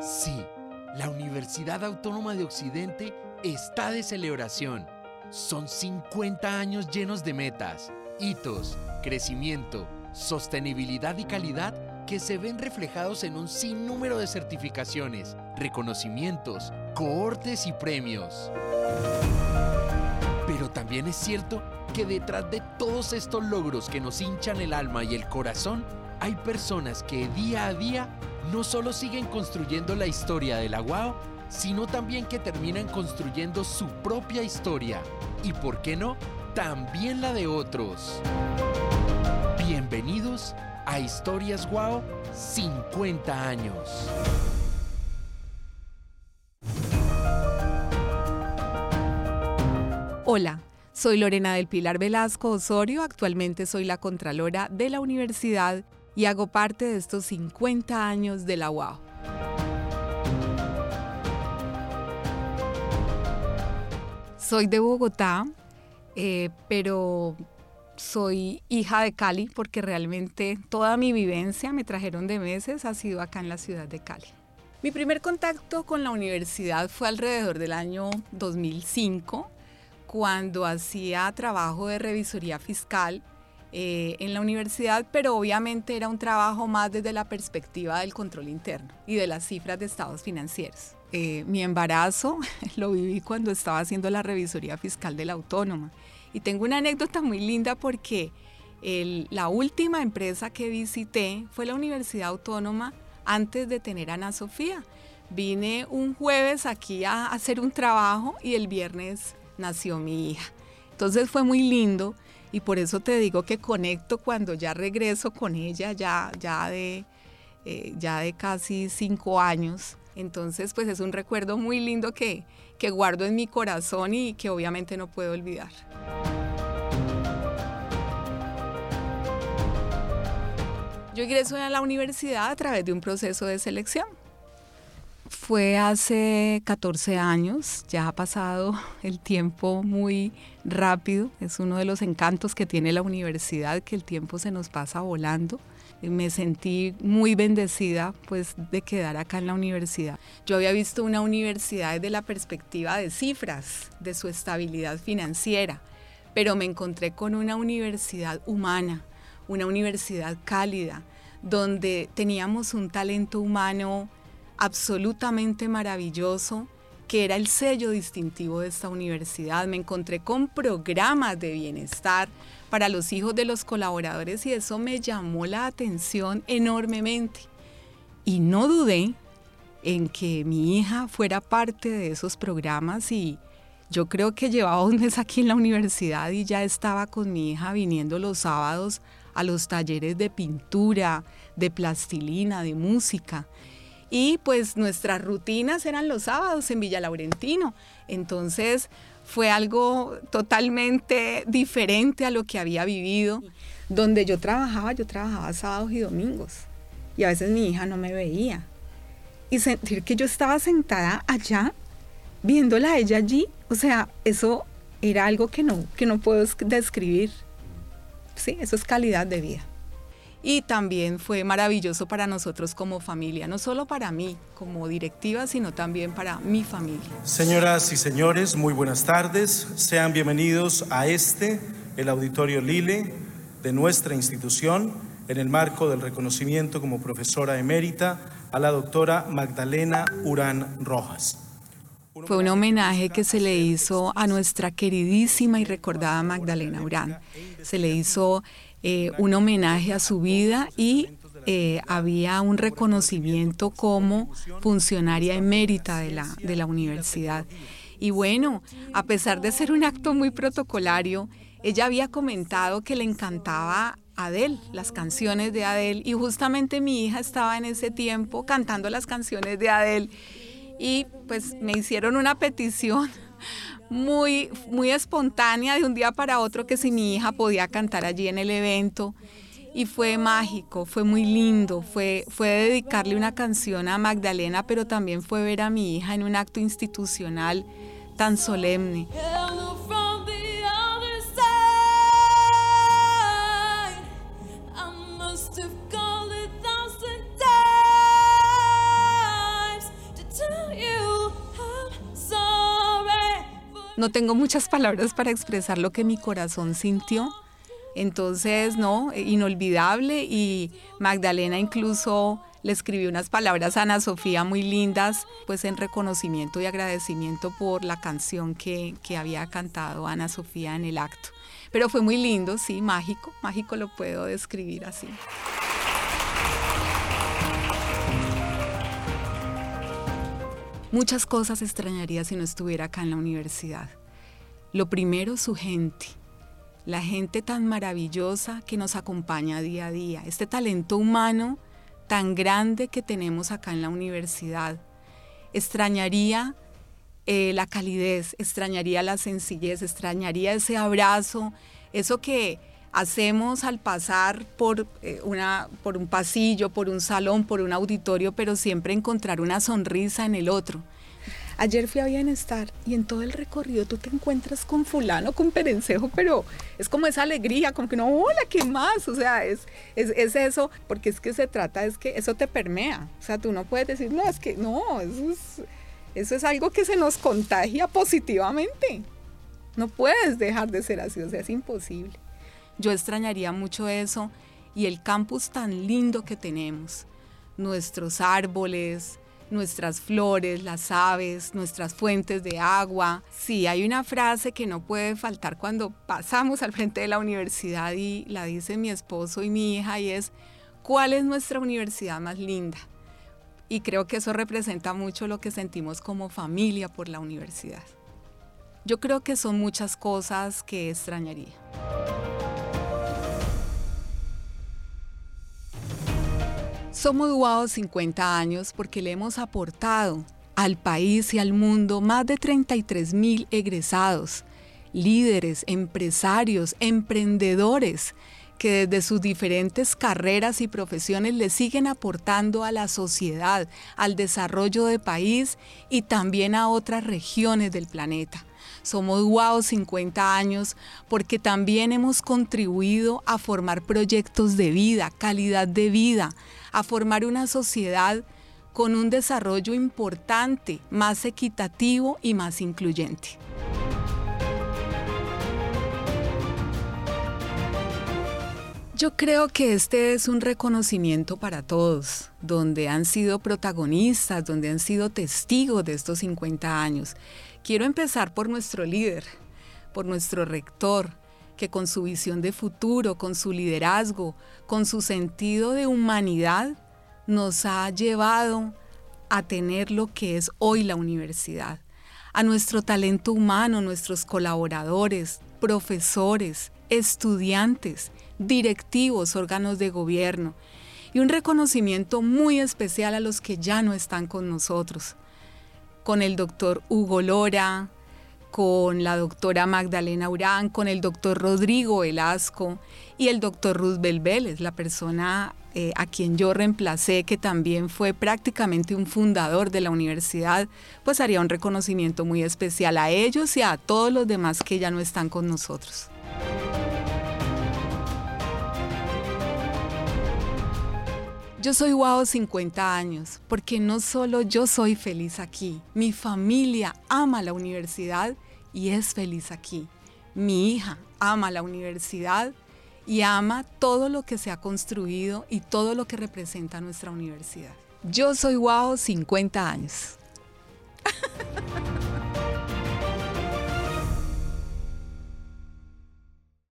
Sí, la Universidad Autónoma de Occidente está de celebración. Son 50 años llenos de metas, hitos, crecimiento, sostenibilidad y calidad que se ven reflejados en un sinnúmero de certificaciones, reconocimientos, cohortes y premios. Pero también es cierto que detrás de todos estos logros que nos hinchan el alma y el corazón, hay personas que día a día no solo siguen construyendo la historia de la UAO, sino también que terminan construyendo su propia historia. Y por qué no, también la de otros. Bienvenidos a Historias Wow 50 años. Hola, soy Lorena del Pilar Velasco Osorio, actualmente soy la Contralora de la Universidad y hago parte de estos 50 años de la UAO. Soy de Bogotá, eh, pero soy hija de Cali porque realmente toda mi vivencia, me trajeron de meses, ha sido acá en la ciudad de Cali. Mi primer contacto con la universidad fue alrededor del año 2005, cuando hacía trabajo de revisoría fiscal eh, en la universidad, pero obviamente era un trabajo más desde la perspectiva del control interno y de las cifras de estados financieros. Eh, mi embarazo lo viví cuando estaba haciendo la revisoría fiscal de la autónoma. Y tengo una anécdota muy linda porque la última empresa que visité fue la Universidad Autónoma antes de tener a Ana Sofía. Vine un jueves aquí a hacer un trabajo y el viernes nació mi hija. Entonces fue muy lindo y por eso te digo que conecto cuando ya regreso con ella, ya, ya, de, eh, ya de casi cinco años. Entonces, pues es un recuerdo muy lindo que, que guardo en mi corazón y que obviamente no puedo olvidar. Yo ingreso a la universidad a través de un proceso de selección. Fue hace 14 años, ya ha pasado el tiempo muy rápido, es uno de los encantos que tiene la universidad, que el tiempo se nos pasa volando. Me sentí muy bendecida pues de quedar acá en la universidad. Yo había visto una universidad desde la perspectiva de cifras, de su estabilidad financiera, pero me encontré con una universidad humana, una universidad cálida, donde teníamos un talento humano absolutamente maravilloso, que era el sello distintivo de esta universidad. Me encontré con programas de bienestar para los hijos de los colaboradores y eso me llamó la atención enormemente. Y no dudé en que mi hija fuera parte de esos programas y yo creo que llevaba un mes aquí en la universidad y ya estaba con mi hija viniendo los sábados a los talleres de pintura, de plastilina, de música. Y pues nuestras rutinas eran los sábados en Villa Laurentino. Entonces fue algo totalmente diferente a lo que había vivido. Donde yo trabajaba, yo trabajaba sábados y domingos. Y a veces mi hija no me veía. Y sentir que yo estaba sentada allá, viéndola a ella allí, o sea, eso era algo que no, que no puedo describir. Sí, eso es calidad de vida y también fue maravilloso para nosotros como familia, no solo para mí como directiva, sino también para mi familia. Señoras y señores, muy buenas tardes. Sean bienvenidos a este, el Auditorio Lile de nuestra institución, en el marco del reconocimiento como profesora emérita a la doctora Magdalena Urán Rojas. Fue un homenaje que se le hizo a nuestra queridísima y recordada Magdalena Urán. Se le hizo eh, un homenaje a su vida y eh, había un reconocimiento como funcionaria emérita de la, de la universidad. Y bueno, a pesar de ser un acto muy protocolario, ella había comentado que le encantaba Adele, las canciones de Adele, y justamente mi hija estaba en ese tiempo cantando las canciones de Adele y pues me hicieron una petición muy, muy espontánea de un día para otro que si mi hija podía cantar allí en el evento. Y fue mágico, fue muy lindo, fue, fue dedicarle una canción a Magdalena, pero también fue ver a mi hija en un acto institucional tan solemne. No tengo muchas palabras para expresar lo que mi corazón sintió. Entonces, no, inolvidable y Magdalena incluso le escribió unas palabras a Ana Sofía muy lindas, pues en reconocimiento y agradecimiento por la canción que, que había cantado Ana Sofía en el acto. Pero fue muy lindo, sí, mágico, mágico lo puedo describir así. Muchas cosas extrañaría si no estuviera acá en la universidad. Lo primero, su gente. La gente tan maravillosa que nos acompaña día a día. Este talento humano tan grande que tenemos acá en la universidad. Extrañaría eh, la calidez, extrañaría la sencillez, extrañaría ese abrazo, eso que hacemos al pasar por, eh, una, por un pasillo, por un salón, por un auditorio, pero siempre encontrar una sonrisa en el otro. Ayer fui a Bienestar y en todo el recorrido tú te encuentras con fulano, con Perencejo, pero es como esa alegría, como que no, hola, ¿qué más? O sea, es, es, es, eso, porque es que se trata, es que eso te permea. O sea, tú no puedes decir, no, es que no, es, eso es algo que se nos contagia positivamente. No puedes dejar de ser así, o sea, es imposible. Yo extrañaría mucho eso y el campus tan lindo que tenemos, nuestros árboles, nuestras flores, las aves, nuestras fuentes de agua. Sí, hay una frase que no puede faltar cuando pasamos al frente de la universidad y la dice mi esposo y mi hija y es, ¿cuál es nuestra universidad más linda? Y creo que eso representa mucho lo que sentimos como familia por la universidad. Yo creo que son muchas cosas que extrañaría. Somos Duao 50 años porque le hemos aportado al país y al mundo más de 33 mil egresados, líderes, empresarios, emprendedores que desde sus diferentes carreras y profesiones le siguen aportando a la sociedad, al desarrollo del país y también a otras regiones del planeta. Somos Wow 50 años porque también hemos contribuido a formar proyectos de vida, calidad de vida, a formar una sociedad con un desarrollo importante, más equitativo y más incluyente. Yo creo que este es un reconocimiento para todos, donde han sido protagonistas, donde han sido testigos de estos 50 años. Quiero empezar por nuestro líder, por nuestro rector, que con su visión de futuro, con su liderazgo, con su sentido de humanidad, nos ha llevado a tener lo que es hoy la universidad, a nuestro talento humano, nuestros colaboradores, profesores, estudiantes, directivos, órganos de gobierno, y un reconocimiento muy especial a los que ya no están con nosotros, con el doctor Hugo Lora, con la doctora Magdalena Urán, con el doctor Rodrigo Velasco y el doctor Roosevelt Vélez, la persona eh, a quien yo reemplacé, que también fue prácticamente un fundador de la universidad, pues haría un reconocimiento muy especial a ellos y a todos los demás que ya no están con nosotros. Yo soy Wow 50 años porque no solo yo soy feliz aquí, mi familia ama la universidad y es feliz aquí. Mi hija ama la universidad y ama todo lo que se ha construido y todo lo que representa nuestra universidad. Yo soy Wow 50 años.